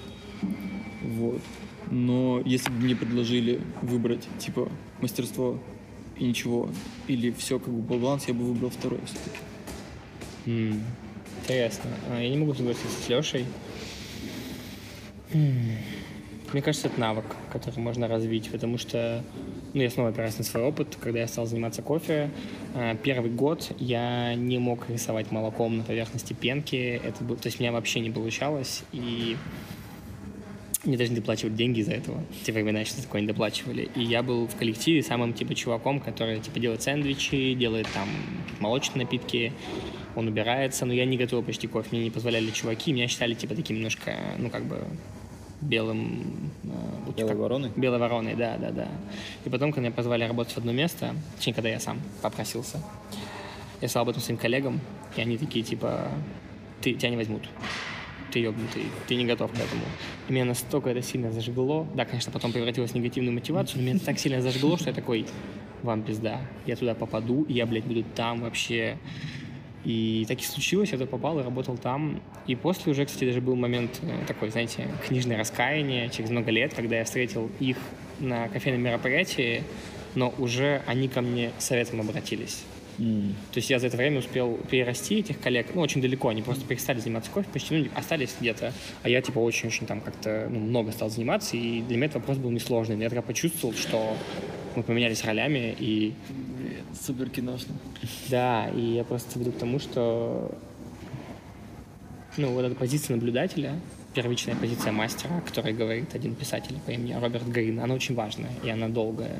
Вот. Но если бы мне предложили выбрать, типа, мастерство и ничего, или все как бы баланс, я бы выбрал второе все-таки. М, Интересно. А, Я не могу согласиться с Лешей. Мне кажется, это навык, который можно развить, потому что, ну, я снова опираюсь на свой опыт, когда я стал заниматься кофе. а, Первый год я не мог рисовать молоком на поверхности пенки, это был, то есть у меня вообще не получалось, и мне даже не доплачивали деньги из-за этого. В те времена что такое не доплачивали. И я был в коллективе самым, типа, чуваком, который, типа, делает сэндвичи, делает там молочные напитки, он убирается, но я не готовил почти кофе, мне не позволяли чуваки, меня считали, типа, таким немножко, ну, как бы, белым... э, Белой как- вороной? Белой вороной, да, да, да. И потом, когда меня позвали работать в одно место, точнее, когда я сам попросился, я сказал об этом своим коллегам, и они такие, типа, ты, тебя не возьмут. Ты ебнутый, ты не готов к этому. И меня настолько это сильно зажгло. Да, конечно, потом превратилось в негативную мотивацию, но меня так сильно зажгло, что я такой, вам пизда. Я туда попаду, и я, блядь, буду там вообще. И так и случилось, я туда попал и работал там. И после уже, кстати, даже был момент э, такой, знаете, книжное раскаяние через много лет, когда я встретил их на кофейном мероприятии, но уже они ко мне советом обратились. М. То есть я за это время успел перерасти этих коллег, ну, очень далеко, они просто перестали заниматься кофе, почти, ну, остались где-то, а я, типа, очень-очень там как-то, ну, много стал заниматься, и для меня этот вопрос был несложный. Я тогда почувствовал, что мы поменялись ролями, и Супер киношно. да, и я просто веду к тому, что ну, вот эта позиция наблюдателя, первичная позиция мастера, о которой говорит один писатель по имени Роберт Грин, она очень важная, и она долгая,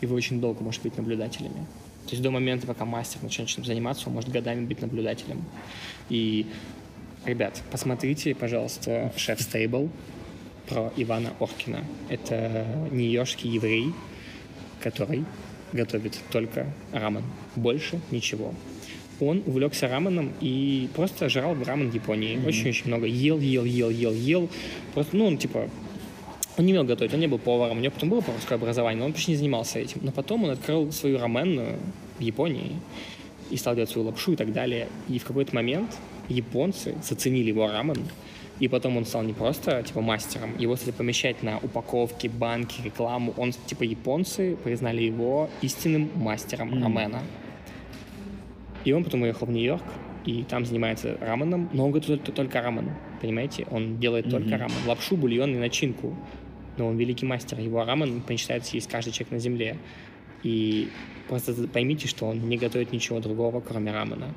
и вы очень долго можете быть наблюдателями. То есть до момента, пока мастер начнет чем заниматься, он может годами быть наблюдателем. И, ребят, посмотрите, пожалуйста, «Шеф Стейбл» про Ивана Оркина. Это нью-йоркский еврей, который готовит только рамен. Больше ничего он увлекся раменом и просто жрал рамен в Японии. Очень-очень mm-hmm. много ел, ел, ел, ел, ел. Просто, ну, он типа он не умел готовить, он не был поваром, у него потом было поварское образование, но он почти не занимался этим. Но потом он открыл свою раменную в Японии и стал делать свою лапшу и так далее. И в какой-то момент японцы заценили его рамен, и потом он стал не просто типа мастером, его стали помещать на упаковки, банки, рекламу. Он типа японцы признали его истинным мастером mm. рамена. И он потом уехал в Нью-Йорк, и там занимается раменом, но он готовит только рамен, понимаете? Он делает mm-hmm. только рамен. Лапшу, бульон и начинку. Но он великий мастер. Его рамен помечтает есть каждый человек на земле. И просто поймите, что он не готовит ничего другого, кроме рамена.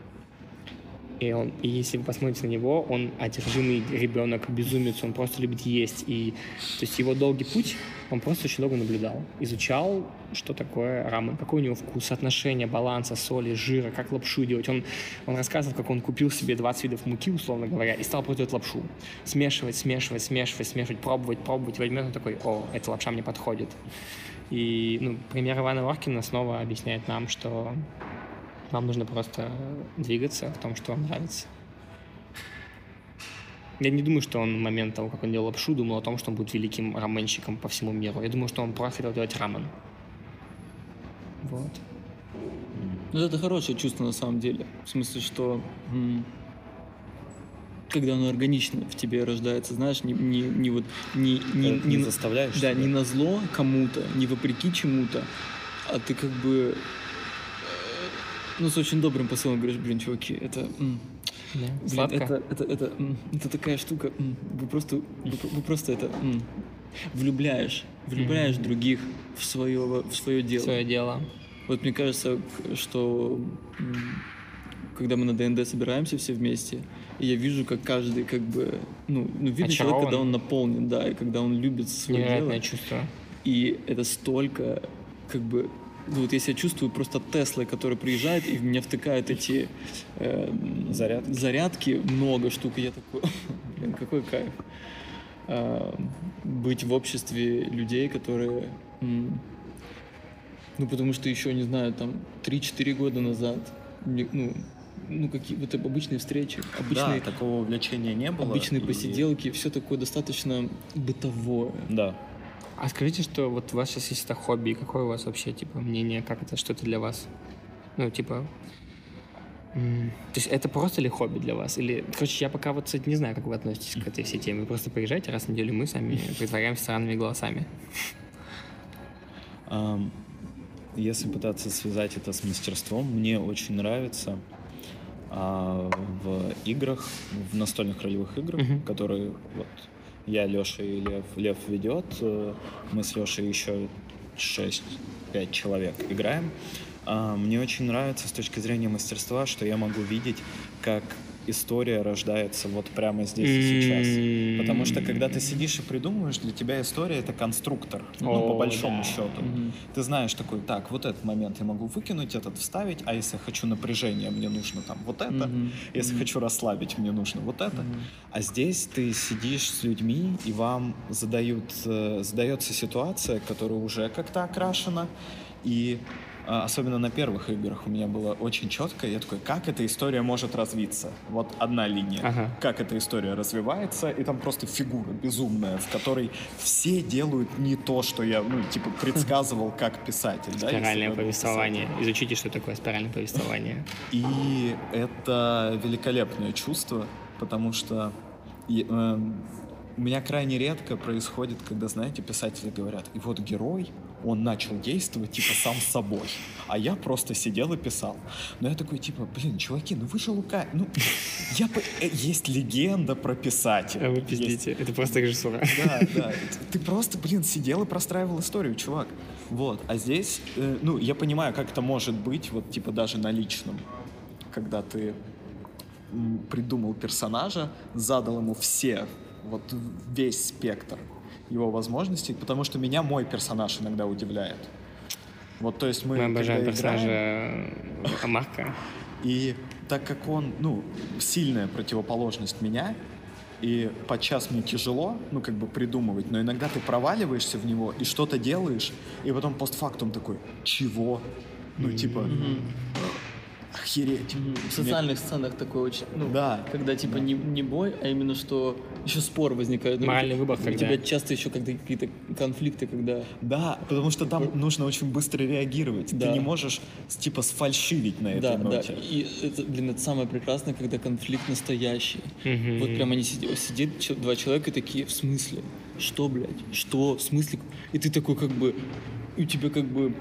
И, он, и если вы посмотрите на него, он одержимый ребенок, безумец, он просто любит есть. И, то есть его долгий путь, он просто очень долго наблюдал. Изучал, что такое рамен, какой у него вкус, отношение, баланса, соли, жира, как лапшу делать. Он, он рассказывал, как он купил себе 20 видов муки, условно говоря, и стал просто лапшу. Смешивать, смешивать, смешивать, смешивать, пробовать, пробовать. И в один момент он такой, о, эта лапша мне подходит. И ну, пример Ивана Варкина снова объясняет нам, что вам нужно просто двигаться в том, что вам нравится. Я не думаю, что он момент того, как он делал лапшу, думал о том, что он будет великим раменщиком по всему миру. Я думаю, что он просто хотел делать рамен. Вот. Ну, это хорошее чувство на самом деле. В смысле, что когда оно органично в тебе рождается, знаешь, не, не, не вот не, не, не, не заставляешь. Да, себя. не на зло кому-то, не вопреки чему-то, а ты как бы ну, с очень добрым посылом говоришь, блин, чуваки, это... Да. Блин, это, это, это, это такая штука, вы просто, вы, вы просто это влюбляешь, влюбляешь mm-hmm. других в свое, в свое дело. В свое дело. Вот мне кажется, что когда мы на ДНД собираемся все вместе, и я вижу, как каждый как бы, ну, ну видно человек, когда он наполнен, да, и когда он любит свое Невероятное дело. чувство. И это столько, как бы, ну, вот я себя чувствую просто Теслой, который приезжает и в меня втыкает эти э, зарядки. зарядки, много штук, и я такой, блин, какой кайф. Э, быть в обществе людей, которые, ну, потому что еще, не знаю, там, 3-4 года назад, ну, ну, какие вот обычные встречи, обычные... Да, такого увлечения не было. Обычные и... посиделки, все такое достаточно бытовое. Да. А скажите, что вот у вас сейчас есть это хобби, какое у вас вообще, типа, мнение, как это, что это для вас? Ну, типа, то есть это просто ли хобби для вас? Или, короче, я пока вот, кстати, не знаю, как вы относитесь к этой всей теме. Просто приезжаете раз в неделю, мы сами притворяемся странными голосами. Если пытаться связать это с мастерством, мне очень нравится а, в играх, в настольных ролевых играх, uh-huh. которые вот я, Леша и Лев. Лев ведет, мы с Лешей еще 6-5 человек играем. А, мне очень нравится с точки зрения мастерства, что я могу видеть, как история рождается вот прямо здесь и сейчас. Потому что когда ты сидишь и придумываешь, для тебя история это конструктор, ну, по большому счету. Ты знаешь такой, так, вот этот момент я могу выкинуть, этот вставить, а если хочу напряжение, мне нужно там вот это, если хочу расслабить, мне нужно вот это. А здесь ты сидишь с людьми, и вам задают, э, задается ситуация, которая уже как-то окрашена, и особенно на первых играх у меня было очень четко. Я такой, как эта история может развиться? Вот одна линия. Ага. Как эта история развивается, и там просто фигура безумная, в которой все делают не то, что я, ну, типа, предсказывал как писатель. Спиральное да, повествование. Писатель. Изучите, что такое спиральное повествование. И это великолепное чувство, потому что э, у меня крайне редко происходит, когда, знаете, писатели говорят, и вот герой, он начал действовать, типа, сам собой. А я просто сидел и писал. Но я такой, типа, блин, чуваки, ну вы же Лука... Ну, я... По... Э, есть легенда про писателя. А вы пиздите, есть... это просто режиссура. Да, да. Ты просто, блин, сидел и простраивал историю, чувак. Вот. А здесь, э, ну, я понимаю, как это может быть, вот, типа, даже на личном. Когда ты придумал персонажа, задал ему все вот весь спектр его возможностей, потому что меня мой персонаж иногда удивляет. Вот, то есть мы, Мы обожаем когда персонажа играем, э, Марка. и так как он, ну, сильная противоположность меня, и подчас мне тяжело, ну, как бы придумывать, но иногда ты проваливаешься в него и что-то делаешь, и потом постфактум такой, чего? Ну, типа, охереть. В социальных сценах такое очень, ну, Да. когда типа не, не бой, а именно что еще спор возникает. Ну, Моральный у- выбор, У когда- тебя часто еще когда какие-то конфликты, когда Да, потому что там нужно очень быстро реагировать. Да. Ты не можешь, типа, сфальшивить на этой Да, да. ноте. И это, блин, это самое прекрасное, когда конфликт настоящий. Мгм. Вот прям они сидят, сидят два человека и такие, в смысле? Что, блядь? Что? В смысле? И ты такой как бы, и у тебя как бы,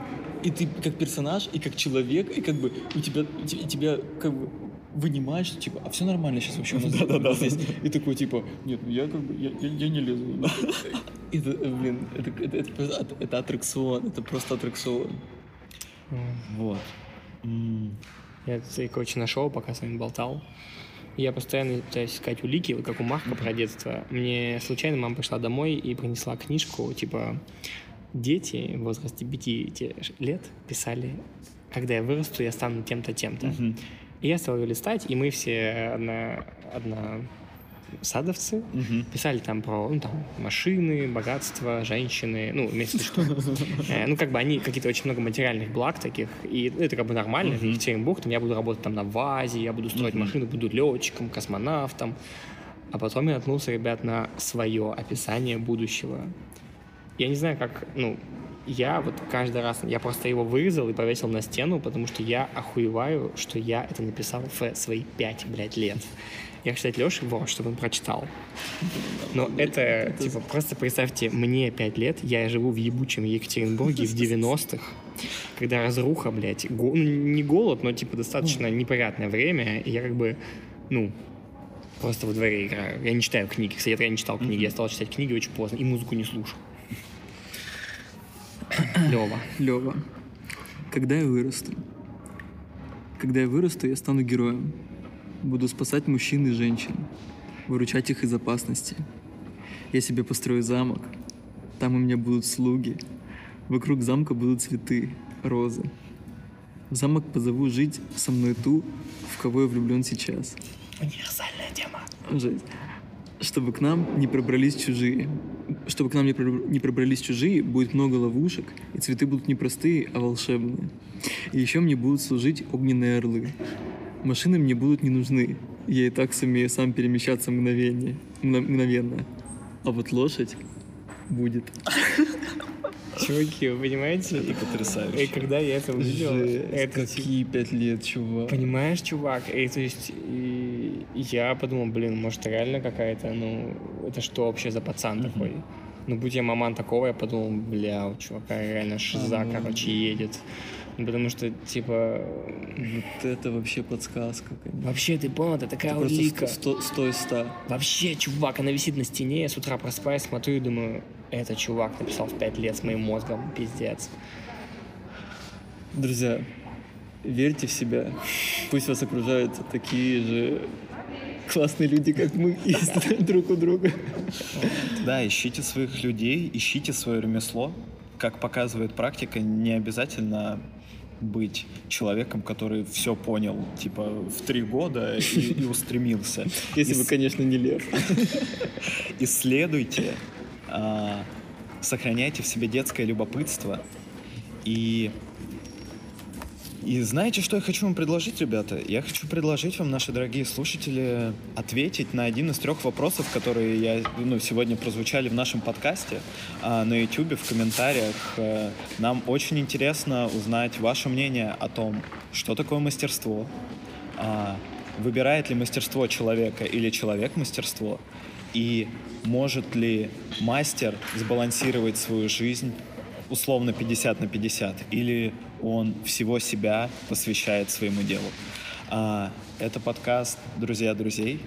и ты как персонаж, и как человек, и как бы у тебя, и те- и тебя как бы вынимаешь, что, типа, а все нормально сейчас вообще у нас Да-да-да. здесь. И такой, типа, нет, ну я как бы, я, я- я не лезу. Это, блин, это, это, это это аттракцион, это просто аттракцион. Вот. Я, кстати, короче, нашел, пока с вами болтал. Я постоянно пытаюсь искать улики, вот как у Марка про детство. Мне случайно мама пришла домой и принесла книжку, типа дети в возрасте 5 лет писали, когда я вырасту, я стану тем-то, тем-то. Мгм. И я стал ее листать, и мы все одна, одна садовцы Мгм. писали там про ну, там, машины, богатство, женщины, ну, в виду, что... э, ну, как бы они какие-то очень много материальных благ таких, и это как бы нормально, это Екатеринбург, там я буду работать там на ВАЗе, я буду строить машины, буду летчиком, космонавтом. А потом я наткнулся, ребят, на свое описание будущего. Я не знаю, как, ну, я вот каждый раз, я просто его вырезал и повесил на стену, потому что я охуеваю, что я это написал в свои пять, блядь, лет. Я, кстати, Леше вот, чтобы он прочитал. Но это, типа, просто представьте, мне 5 лет, я живу в ебучем Екатеринбурге в 90-х, когда разруха, блядь, го- ну, не голод, но, типа, достаточно неприятное время, и я как бы, ну, просто во дворе играю. Я не читаю книги. Кстати, я не читал книги, я стал читать книги очень поздно, и музыку не слушал. Лева. Лева, когда я вырасту? Когда я вырасту, я стану героем. Буду спасать мужчин и женщин, выручать их из опасности. Я себе построю замок. Там у меня будут слуги. Вокруг замка будут цветы, розы. В замок позову жить со мной ту, в кого я влюблен сейчас. Универсальная тема. Жесть. Чтобы к нам не пробрались чужие. Чтобы к нам не, проб- не пробрались чужие, будет много ловушек, и цветы будут не простые, а волшебные. И еще мне будут служить огненные орлы. Машины мне будут не нужны. Я и так сумею сам перемещаться мгновение, мгно- мгновенно. А вот лошадь будет. Чуваки, вы понимаете? Это потрясающе. И когда я это увидел, это типа, какие пять лет, чувак. Понимаешь, чувак? И, то есть, и я подумал, блин, может, реально какая-то, ну, это что вообще за пацан такой? Ну, будь я маман такого, я подумал, бля, у чувака реально шиза, ну. короче, едет. Ну, Потому что, типа, Вот это вообще подсказка. конечно. вообще, ты понял, это такая Просто улика. сто- сто ста. Вообще, чувак, она висит на стене, я с утра просыпаюсь, смотрю и думаю, это чувак написал в 5 лет с моим мозгом, пиздец. Друзья, верьте в себя. Пусть вас окружают такие же классные люди, как мы, есть друг у друга. Да, ищите своих людей, ищите свое ремесло. Как показывает практика, не обязательно быть человеком, который все понял, типа, в три года и, и устремился. Если вы, Ис- конечно, не лев. исследуйте, а, сохраняйте в себе детское любопытство и и знаете, что я хочу вам предложить, ребята? Я хочу предложить вам, наши дорогие слушатели, ответить на один из трех вопросов, которые я, ну, сегодня прозвучали в нашем подкасте а, на YouTube, в комментариях. Э, Нам очень интересно узнать ваше мнение о том, что такое мастерство, а, выбирает ли мастерство человека или человек мастерство, и может ли мастер сбалансировать свою жизнь условно 50 на 50, или он всего себя посвящает своему делу. А, это подкаст «Друзья друзей».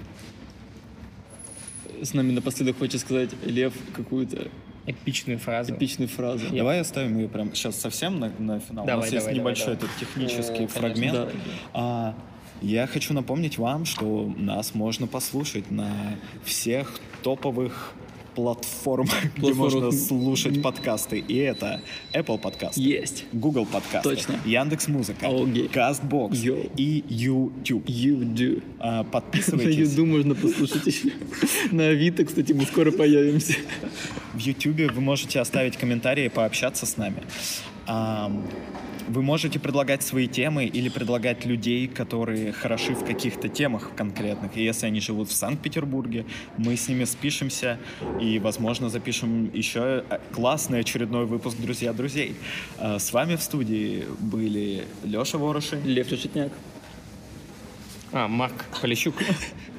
С нами напоследок хочет сказать Лев какую-то Эпичную фразу. эпичную фразу. Давай оставим ее прям сейчас совсем на, на финал. У Давай, нас есть давай, небольшой давай, этот технический О, конечно, фрагмент. да. А, Я хочу напомнить вам, что нас можно послушать на всех топовых платформах, где можно слушать подкасты. И это Apple подкаст, Есть. Google подкасты, Точно. Яндекс Музыка, Окей. Castbox Йоу. и YouTube. You do. А, На Подписывайтесь. Юду можно послушать еще. На Авито, кстати, мы скоро появимся. В YouTube вы можете оставить комментарии, пообщаться с нами. Вы можете предлагать свои темы или предлагать людей, которые хороши в каких-то темах конкретных. И если они живут в Санкт-Петербурге, мы с ними спишемся и, возможно, запишем еще э, классный очередной выпуск «Друзья друзей». А, С вами в студии были Леша Ворошин Лев Решетняк. А, Марк Полищук.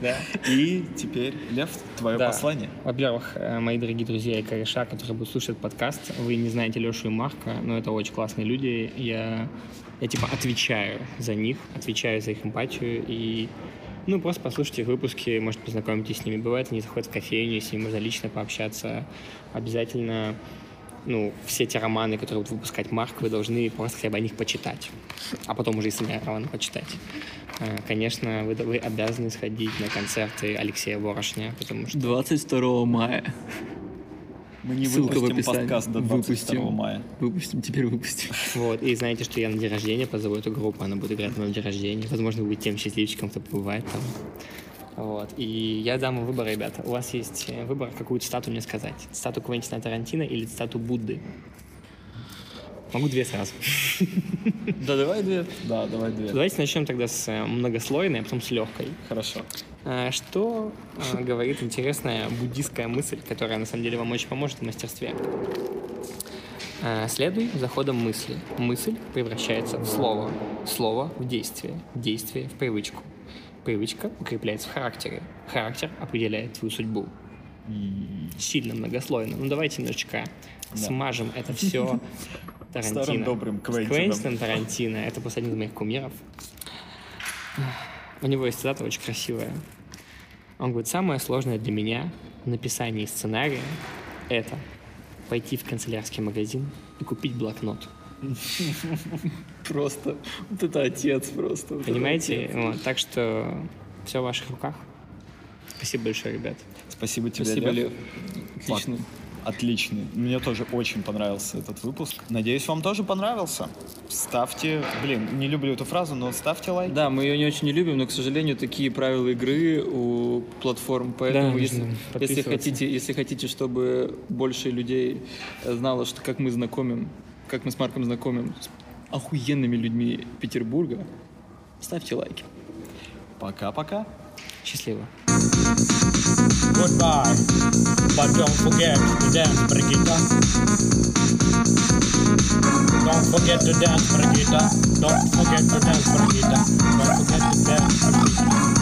Да. и теперь, Лев, твое Да. послание. Во-первых, э, мои дорогие друзья и кореша, которые будут слушать подкаст, вы не знаете Лешу и Марка, но это очень классные люди. Я, я типа отвечаю за них, отвечаю за их эмпатию и ну, просто послушайте их выпуски, может, познакомитесь с ними. Бывает, они заходят в кофейню, с ними можно лично пообщаться. Обязательно, ну, все те романы, которые будут выпускать Марк, вы должны просто хотя бы о них почитать. А потом уже и сами романы почитать. Э, Конечно, вы, вы обязаны сходить на концерты Алексея Ворошня, потому что 22 мая. Мы не Ссылка в выпустим описании. подкаст до 22 Выпустим. мая. Выпустим, теперь выпустим. Вот, и знаете, что я на день рождения позову эту группу, она будет играть на день рождения. Возможно, вы будете тем счастливчиком, кто побывает там. Вот, и я дам вам выбор, ребята. У вас есть э, выбор, какую цитату мне сказать. Цитату Квентина Тарантино или цитату Будды. Могу две сразу. Да, давай две. Да, давай две. Давайте начнем тогда с э, многослойной, а потом с легкой. Хорошо. А, Что а, говорит интересная буддийская мысль, которая на самом деле вам очень поможет в мастерстве? Следуй за ходом мысли. Мысль превращается в слово. Слово в действие. Действие в привычку. Привычка укрепляется в характере. Характер определяет твою судьбу. Сильно многослойно. Ну давайте немножечко смажем это все Тарантино. Старым добрым Квентином. Квентином Тарантино. Это просто один из моих кумиров. У него есть цитата очень красивая. Он говорит, самое сложное для меня в написании сценария — это пойти в канцелярский магазин и купить блокнот. Просто. Вот это отец просто. Понимаете? Вот, так что все в ваших руках. Спасибо большое, ребят. Спасибо тебе, Спасибо. Лев. Отлично. Отличный. Мне тоже очень понравился этот выпуск. Надеюсь, вам тоже понравился. Ставьте, блин, не люблю эту фразу, но ставьте лайк. Да, мы ее не очень не любим, но, к сожалению, такие правила игры у платформ. Поэтому, Да, если, если, хотите, если хотите, чтобы больше людей знало, что как мы знакомим, как мы с Марком знакомим с охуенными людьми Петербурга, ставьте лайки. Пока-пока. Счастливо. Goodbye. But don't forget to dance, Brigitte. Don't forget to dance, Brigitte. Don't forget to dance, Brigitte. Don't forget to dance, Brigitte.